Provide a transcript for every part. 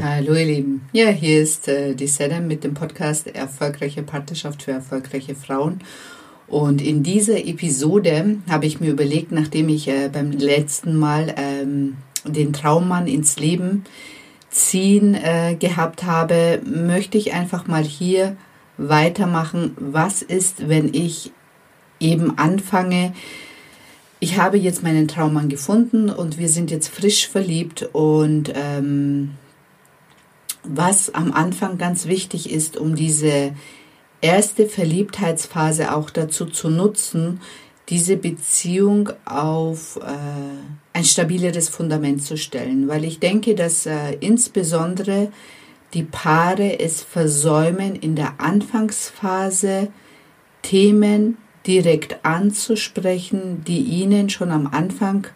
Hallo ihr Lieben. Ja, hier ist äh, die Sedem mit dem Podcast Erfolgreiche Partnerschaft für erfolgreiche Frauen. Und in dieser Episode habe ich mir überlegt, nachdem ich äh, beim letzten Mal ähm, den Traummann ins Leben ziehen äh, gehabt habe, möchte ich einfach mal hier weitermachen. Was ist, wenn ich eben anfange, ich habe jetzt meinen Traummann gefunden und wir sind jetzt frisch verliebt und ähm, was am Anfang ganz wichtig ist, um diese erste Verliebtheitsphase auch dazu zu nutzen, diese Beziehung auf äh, ein stabileres Fundament zu stellen. Weil ich denke, dass äh, insbesondere die Paare es versäumen, in der Anfangsphase Themen direkt anzusprechen, die ihnen schon am Anfang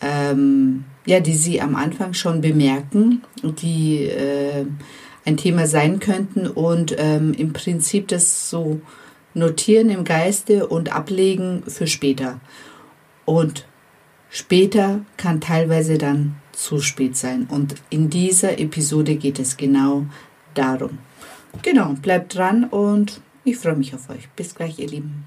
ähm, ja, die Sie am Anfang schon bemerken, die äh, ein Thema sein könnten und ähm, im Prinzip das so notieren im Geiste und ablegen für später. Und später kann teilweise dann zu spät sein. Und in dieser Episode geht es genau darum. Genau, bleibt dran und ich freue mich auf euch. Bis gleich, ihr Lieben.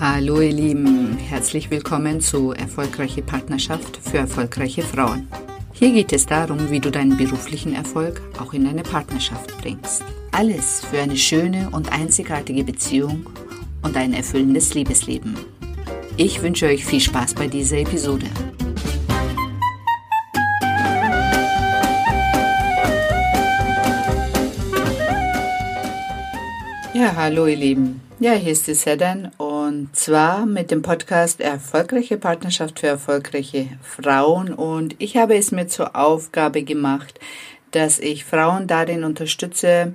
Hallo ihr Lieben, herzlich willkommen zu Erfolgreiche Partnerschaft für erfolgreiche Frauen. Hier geht es darum, wie du deinen beruflichen Erfolg auch in deine Partnerschaft bringst. Alles für eine schöne und einzigartige Beziehung und ein erfüllendes Liebesleben. Ich wünsche euch viel Spaß bei dieser Episode. Ja, hallo ihr Lieben. Ja, hier ist die Sedan und zwar mit dem Podcast Erfolgreiche Partnerschaft für erfolgreiche Frauen. Und ich habe es mir zur Aufgabe gemacht, dass ich Frauen darin unterstütze,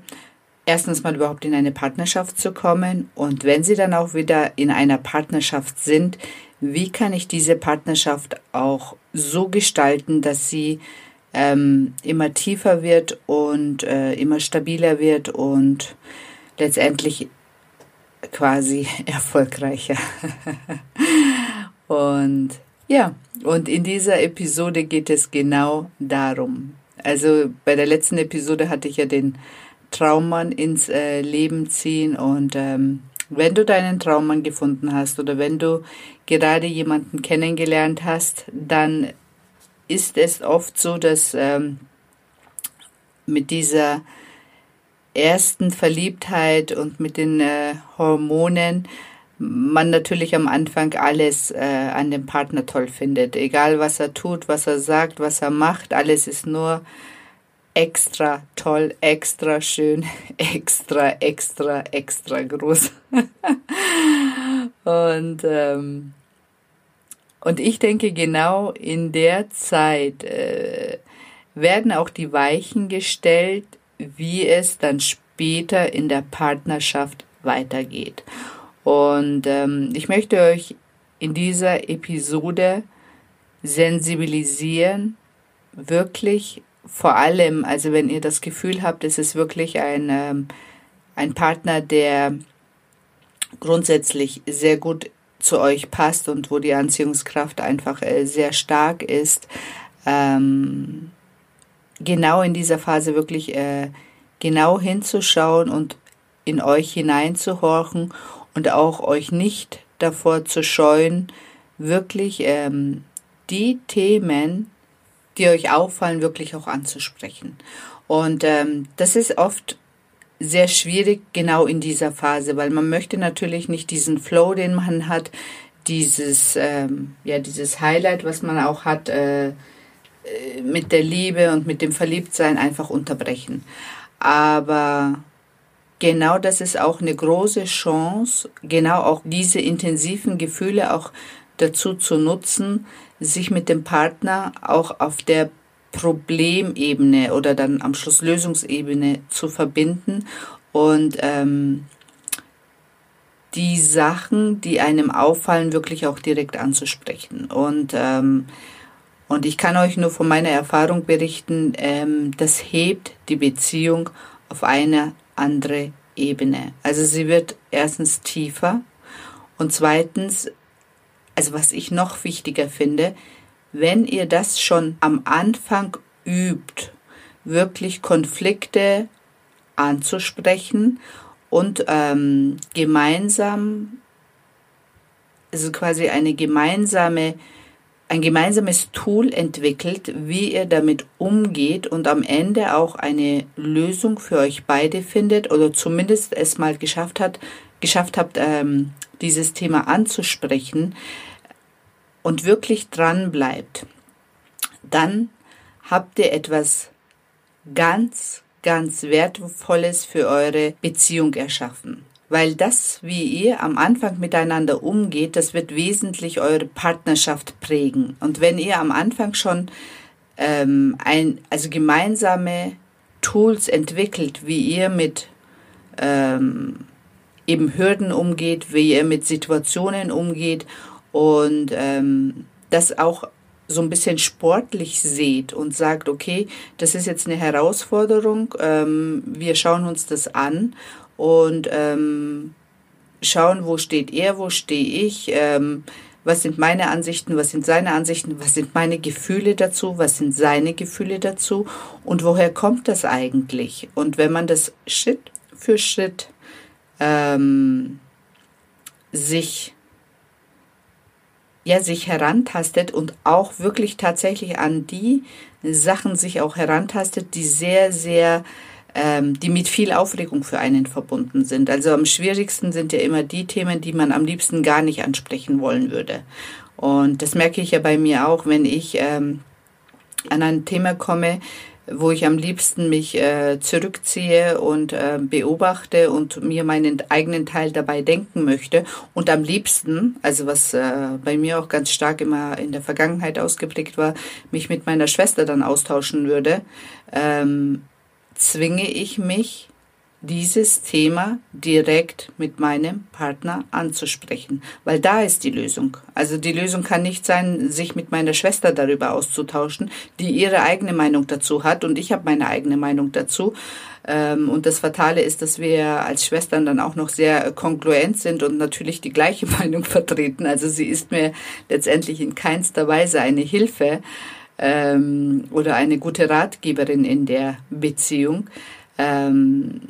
erstens mal überhaupt in eine Partnerschaft zu kommen und wenn sie dann auch wieder in einer Partnerschaft sind, wie kann ich diese Partnerschaft auch so gestalten, dass sie ähm, immer tiefer wird und äh, immer stabiler wird und letztendlich quasi erfolgreicher. und ja, und in dieser Episode geht es genau darum. Also bei der letzten Episode hatte ich ja den Traummann ins äh, Leben ziehen und ähm, wenn du deinen Traummann gefunden hast oder wenn du gerade jemanden kennengelernt hast, dann ist es oft so, dass ähm, mit dieser ersten Verliebtheit und mit den äh, Hormonen man natürlich am Anfang alles äh, an dem Partner toll findet. Egal was er tut, was er sagt, was er macht, alles ist nur extra toll, extra schön, extra, extra, extra groß. und, ähm, und ich denke, genau in der Zeit äh, werden auch die Weichen gestellt, wie es dann später in der Partnerschaft weitergeht. Und ähm, ich möchte euch in dieser Episode sensibilisieren, wirklich vor allem, also wenn ihr das Gefühl habt, es ist wirklich ein, ähm, ein Partner, der grundsätzlich sehr gut zu euch passt und wo die Anziehungskraft einfach äh, sehr stark ist, ähm, genau in dieser Phase wirklich äh, genau hinzuschauen und in euch hineinzuhorchen und auch euch nicht davor zu scheuen, wirklich ähm, die Themen, die euch auffallen, wirklich auch anzusprechen. Und ähm, das ist oft sehr schwierig genau in dieser Phase, weil man möchte natürlich nicht diesen Flow, den man hat, dieses ähm, ja dieses Highlight, was man auch hat, äh, mit der Liebe und mit dem Verliebtsein einfach unterbrechen. Aber genau das ist auch eine große Chance, genau auch diese intensiven Gefühle auch dazu zu nutzen, sich mit dem Partner auch auf der Problemebene oder dann am Schluss Lösungsebene zu verbinden und ähm, die Sachen, die einem auffallen, wirklich auch direkt anzusprechen. Und ähm, und ich kann euch nur von meiner Erfahrung berichten, ähm, das hebt die Beziehung auf eine andere Ebene. Also sie wird erstens tiefer und zweitens, also was ich noch wichtiger finde, wenn ihr das schon am Anfang übt, wirklich Konflikte anzusprechen und ähm, gemeinsam, also quasi eine gemeinsame, ein gemeinsames Tool entwickelt, wie ihr damit umgeht und am Ende auch eine Lösung für euch beide findet oder zumindest es mal geschafft hat, geschafft habt, ähm, dieses Thema anzusprechen und wirklich dran bleibt, dann habt ihr etwas ganz, ganz Wertvolles für eure Beziehung erschaffen. Weil das, wie ihr am Anfang miteinander umgeht, das wird wesentlich eure Partnerschaft prägen. Und wenn ihr am Anfang schon ähm, ein, also gemeinsame Tools entwickelt, wie ihr mit ähm, eben Hürden umgeht, wie ihr mit Situationen umgeht und ähm, das auch so ein bisschen sportlich seht und sagt, okay, das ist jetzt eine Herausforderung, ähm, wir schauen uns das an und ähm, schauen, wo steht er, wo stehe ich, ähm, was sind meine Ansichten, was sind seine Ansichten, was sind meine Gefühle dazu, was sind seine Gefühle dazu und woher kommt das eigentlich? Und wenn man das Schritt für Schritt ähm, sich ja, sich herantastet und auch wirklich tatsächlich an die Sachen sich auch herantastet, die sehr, sehr, ähm, die mit viel Aufregung für einen verbunden sind. Also am schwierigsten sind ja immer die Themen, die man am liebsten gar nicht ansprechen wollen würde. Und das merke ich ja bei mir auch, wenn ich ähm, an ein Thema komme, wo ich am liebsten mich äh, zurückziehe und äh, beobachte und mir meinen eigenen Teil dabei denken möchte. Und am liebsten, also was äh, bei mir auch ganz stark immer in der Vergangenheit ausgeprägt war, mich mit meiner Schwester dann austauschen würde, ähm, zwinge ich mich dieses Thema direkt mit meinem Partner anzusprechen, weil da ist die Lösung. Also die Lösung kann nicht sein, sich mit meiner Schwester darüber auszutauschen, die ihre eigene Meinung dazu hat und ich habe meine eigene Meinung dazu. Ähm, und das Fatale ist, dass wir als Schwestern dann auch noch sehr kongruent sind und natürlich die gleiche Meinung vertreten. Also sie ist mir letztendlich in keinster Weise eine Hilfe ähm, oder eine gute Ratgeberin in der Beziehung. Ähm,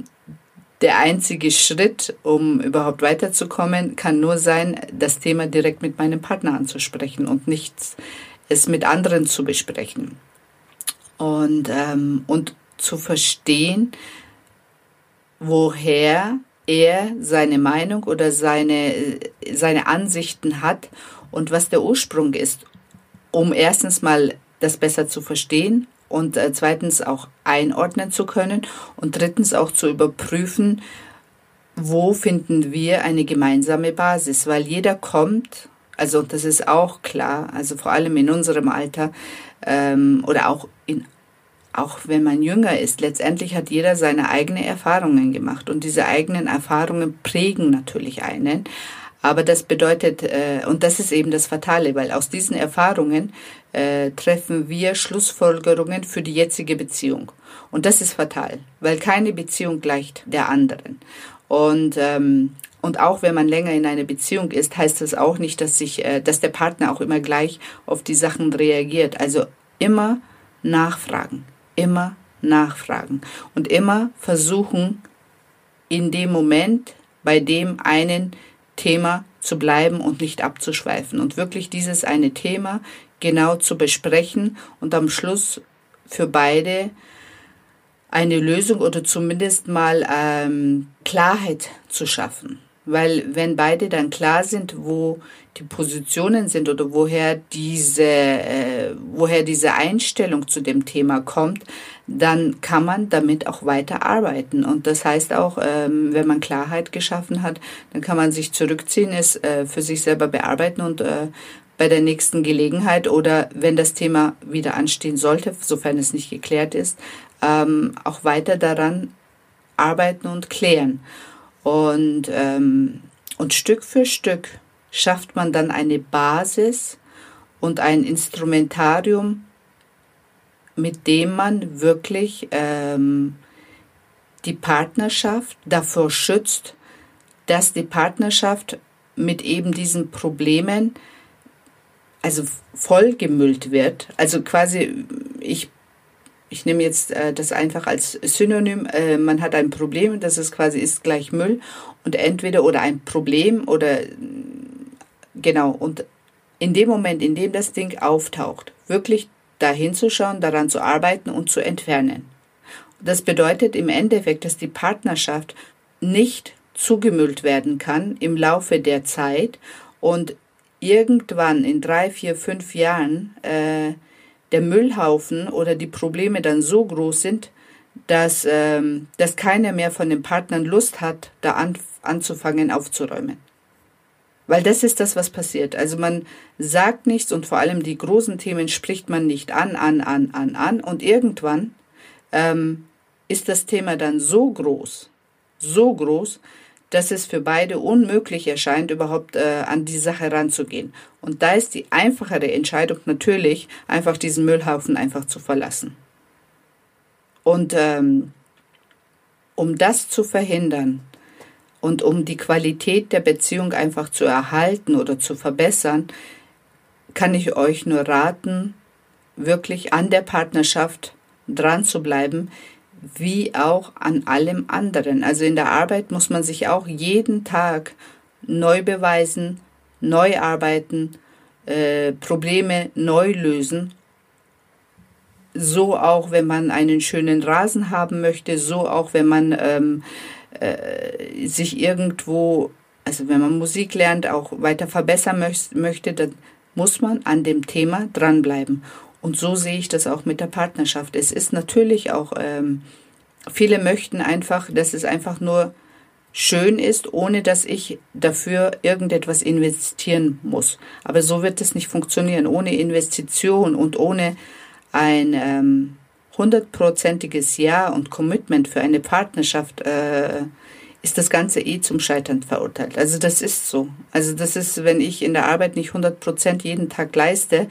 der einzige Schritt, um überhaupt weiterzukommen, kann nur sein, das Thema direkt mit meinem Partner anzusprechen und nichts es mit anderen zu besprechen. Und, ähm, und zu verstehen, woher er seine Meinung oder seine, seine Ansichten hat und was der Ursprung ist, um erstens mal das besser zu verstehen und äh, zweitens auch einordnen zu können und drittens auch zu überprüfen, wo finden wir eine gemeinsame Basis, weil jeder kommt, also das ist auch klar, also vor allem in unserem Alter ähm, oder auch in auch wenn man jünger ist, letztendlich hat jeder seine eigenen Erfahrungen gemacht und diese eigenen Erfahrungen prägen natürlich einen. Aber das bedeutet, äh, und das ist eben das Fatale, weil aus diesen Erfahrungen äh, treffen wir Schlussfolgerungen für die jetzige Beziehung. Und das ist fatal, weil keine Beziehung gleicht der anderen. Und, ähm, und auch wenn man länger in einer Beziehung ist, heißt das auch nicht, dass, sich, äh, dass der Partner auch immer gleich auf die Sachen reagiert. Also immer nachfragen, immer nachfragen und immer versuchen, in dem Moment, bei dem einen Thema zu bleiben und nicht abzuschweifen und wirklich dieses eine Thema genau zu besprechen und am Schluss für beide eine Lösung oder zumindest mal ähm, Klarheit zu schaffen. Weil wenn beide dann klar sind, wo die Positionen sind oder woher diese, äh, woher diese Einstellung zu dem Thema kommt, dann kann man damit auch weiter arbeiten. Und das heißt auch, ähm, wenn man Klarheit geschaffen hat, dann kann man sich zurückziehen, es äh, für sich selber bearbeiten und äh, bei der nächsten Gelegenheit oder wenn das Thema wieder anstehen sollte, sofern es nicht geklärt ist, ähm, auch weiter daran arbeiten und klären. Und, ähm, und Stück für Stück schafft man dann eine Basis und ein Instrumentarium, mit dem man wirklich ähm, die Partnerschaft davor schützt, dass die Partnerschaft mit eben diesen Problemen also vollgemüllt wird. Also quasi, ich, ich nehme jetzt äh, das einfach als Synonym. Äh, man hat ein Problem, das ist quasi ist gleich Müll und entweder oder ein Problem oder genau und in dem Moment, in dem das Ding auftaucht, wirklich dahin zu schauen, daran zu arbeiten und zu entfernen. Das bedeutet im Endeffekt, dass die Partnerschaft nicht zugemüllt werden kann im Laufe der Zeit und irgendwann in drei, vier, fünf Jahren äh, der Müllhaufen oder die Probleme dann so groß sind, dass, ähm, dass keiner mehr von den Partnern Lust hat, da an, anzufangen aufzuräumen. Weil das ist das, was passiert. Also man sagt nichts und vor allem die großen Themen spricht man nicht an, an, an, an, an. Und irgendwann ähm, ist das Thema dann so groß, so groß, dass es für beide unmöglich erscheint, überhaupt äh, an die Sache ranzugehen. Und da ist die einfachere Entscheidung natürlich, einfach diesen Müllhaufen einfach zu verlassen. Und ähm, um das zu verhindern und um die Qualität der Beziehung einfach zu erhalten oder zu verbessern, kann ich euch nur raten, wirklich an der Partnerschaft dran zu bleiben, wie auch an allem anderen. Also in der Arbeit muss man sich auch jeden Tag neu beweisen, neu arbeiten, äh, Probleme neu lösen. So auch, wenn man einen schönen Rasen haben möchte, so auch, wenn man ähm, äh, sich irgendwo, also wenn man Musik lernt, auch weiter verbessern möchte, dann muss man an dem Thema dranbleiben. Und so sehe ich das auch mit der Partnerschaft. Es ist natürlich auch, ähm, viele möchten einfach, dass es einfach nur schön ist, ohne dass ich dafür irgendetwas investieren muss. Aber so wird es nicht funktionieren. Ohne Investition und ohne ein ähm, hundertprozentiges Ja und Commitment für eine Partnerschaft äh, ist das Ganze eh zum Scheitern verurteilt. Also das ist so. Also das ist, wenn ich in der Arbeit nicht 100 Prozent jeden Tag leiste,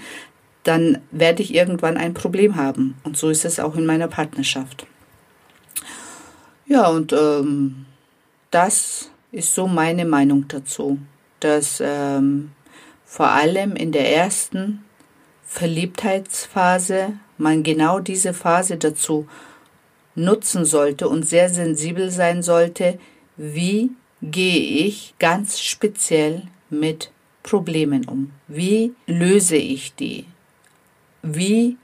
dann werde ich irgendwann ein Problem haben. Und so ist es auch in meiner Partnerschaft. Ja, und ähm, das ist so meine Meinung dazu, dass ähm, vor allem in der ersten Verliebtheitsphase man genau diese Phase dazu nutzen sollte und sehr sensibel sein sollte, wie gehe ich ganz speziell mit Problemen um? Wie löse ich die? Wie,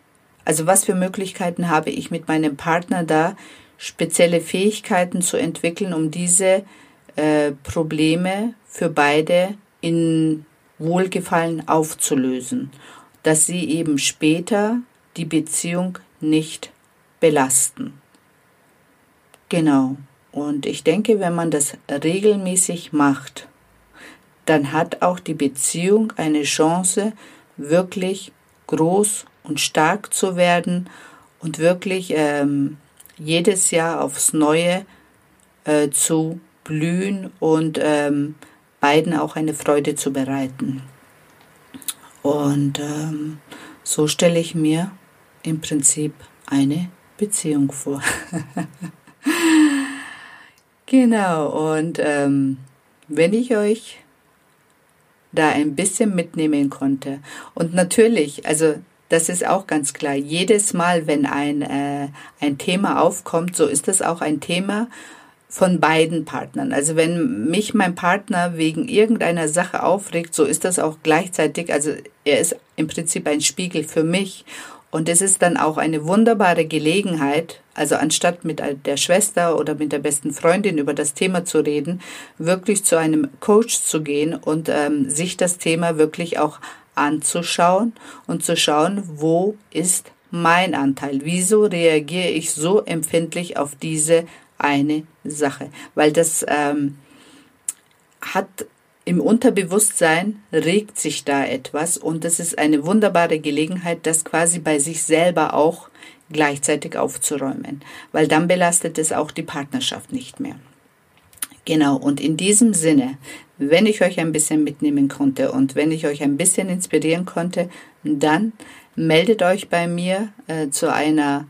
also was für Möglichkeiten habe ich mit meinem Partner da, spezielle Fähigkeiten zu entwickeln, um diese äh, Probleme für beide in Wohlgefallen aufzulösen, dass sie eben später die Beziehung nicht belasten. Genau. Und ich denke, wenn man das regelmäßig macht, dann hat auch die Beziehung eine Chance, wirklich groß und stark zu werden und wirklich ähm, jedes Jahr aufs Neue äh, zu blühen und ähm, beiden auch eine Freude zu bereiten. Und ähm, so stelle ich mir im Prinzip eine Beziehung vor. genau, und ähm, wenn ich euch da ein bisschen mitnehmen konnte. Und natürlich, also das ist auch ganz klar. Jedes Mal, wenn ein, äh, ein Thema aufkommt, so ist das auch ein Thema von beiden Partnern. Also wenn mich mein Partner wegen irgendeiner Sache aufregt, so ist das auch gleichzeitig, also er ist im Prinzip ein Spiegel für mich. Und es ist dann auch eine wunderbare Gelegenheit, also anstatt mit der Schwester oder mit der besten Freundin über das Thema zu reden, wirklich zu einem Coach zu gehen und ähm, sich das Thema wirklich auch anzuschauen und zu schauen, wo ist mein Anteil? Wieso reagiere ich so empfindlich auf diese eine Sache? Weil das ähm, hat im Unterbewusstsein regt sich da etwas und es ist eine wunderbare Gelegenheit, das quasi bei sich selber auch gleichzeitig aufzuräumen, weil dann belastet es auch die Partnerschaft nicht mehr. Genau, und in diesem Sinne, wenn ich euch ein bisschen mitnehmen konnte und wenn ich euch ein bisschen inspirieren konnte, dann meldet euch bei mir äh, zu einer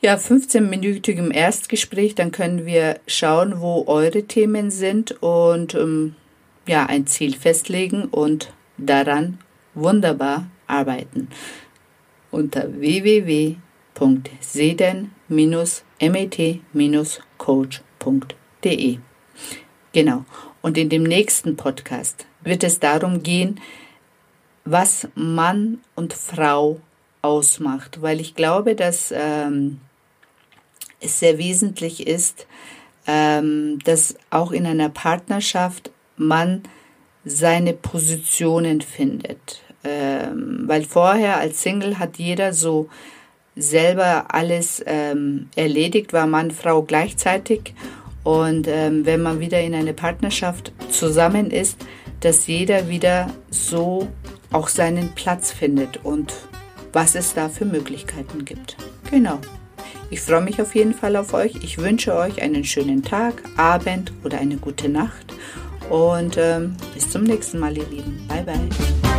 ja, 15-minütigem Erstgespräch, dann können wir schauen, wo eure Themen sind und ähm, ja, ein Ziel festlegen und daran wunderbar arbeiten. Unter www.seden-met-coach.de. Genau. Und in dem nächsten Podcast wird es darum gehen, was Mann und Frau ausmacht, weil ich glaube, dass ähm, es sehr wesentlich ist, ähm, dass auch in einer Partnerschaft man seine Positionen findet. Ähm, weil vorher als Single hat jeder so selber alles ähm, erledigt, war Mann, Frau gleichzeitig. Und ähm, wenn man wieder in eine Partnerschaft zusammen ist, dass jeder wieder so auch seinen Platz findet und was es da für Möglichkeiten gibt. Genau. Ich freue mich auf jeden Fall auf euch. Ich wünsche euch einen schönen Tag, Abend oder eine gute Nacht. Und ähm, bis zum nächsten Mal, ihr Lieben. Bye, bye.